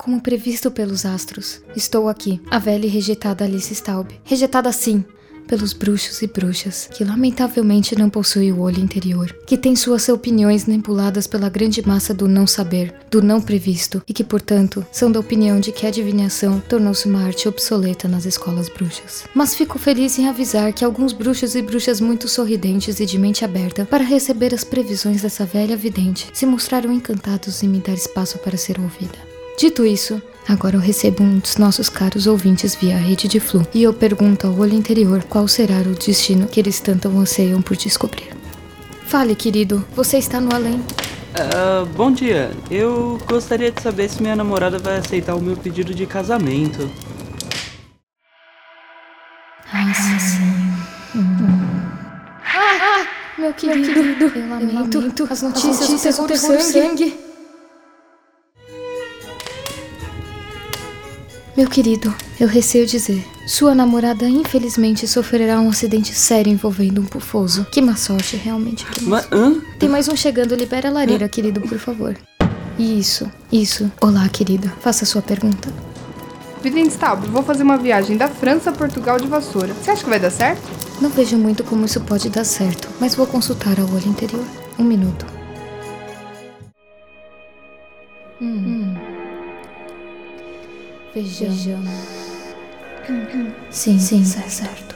como previsto pelos astros. Estou aqui, a velha e rejeitada Alice Staub. Rejeitada sim, pelos bruxos e bruxas, que lamentavelmente não possui o olho interior, que tem suas opiniões manipuladas pela grande massa do não saber, do não previsto, e que, portanto, são da opinião de que a adivinhação tornou-se uma arte obsoleta nas escolas bruxas. Mas fico feliz em avisar que alguns bruxos e bruxas muito sorridentes e de mente aberta para receber as previsões dessa velha vidente se mostraram encantados em me dar espaço para ser ouvida. Dito isso, Agora eu recebo um dos nossos caros ouvintes via rede de Flu e eu pergunto ao olho interior qual será o destino que eles tanto anseiam por descobrir. Fale, querido, você está no além. Uh, bom dia. Eu gostaria de saber se minha namorada vai aceitar o meu pedido de casamento. Ah, sim. Hum. Ah, ah, meu querido, meu querido, eu lamento. Eu lamento. As notícias, As notícias do terror, do sangue. sangue. Meu querido, eu receio dizer. Sua namorada infelizmente sofrerá um acidente sério envolvendo um pufoso. Que má sorte, realmente. Que Mas, hã? Tem mais um chegando, libera a lareira, querido, por favor. Isso, isso. Olá, querida. Faça a sua pergunta. Vidente Staub, vou fazer uma viagem da França a Portugal de vassoura. Você acha que vai dar certo? Não vejo muito como isso pode dar certo, mas vou consultar ao olho interior. Um minuto. Hum. hum. Vejamos. Sim, sim, certo. certo.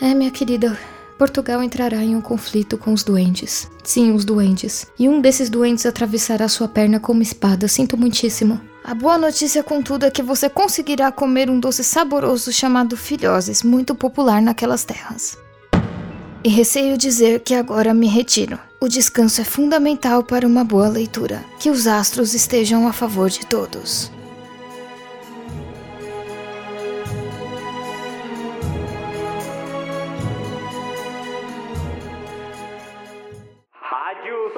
É, minha querida, Portugal entrará em um conflito com os doentes. Sim, os doentes. E um desses doentes atravessará sua perna com uma espada. Sinto muitíssimo. A boa notícia, contudo, é que você conseguirá comer um doce saboroso chamado filhoses, muito popular naquelas terras. E receio dizer que agora me retiro. O descanso é fundamental para uma boa leitura, que os astros estejam a favor de todos. Rádio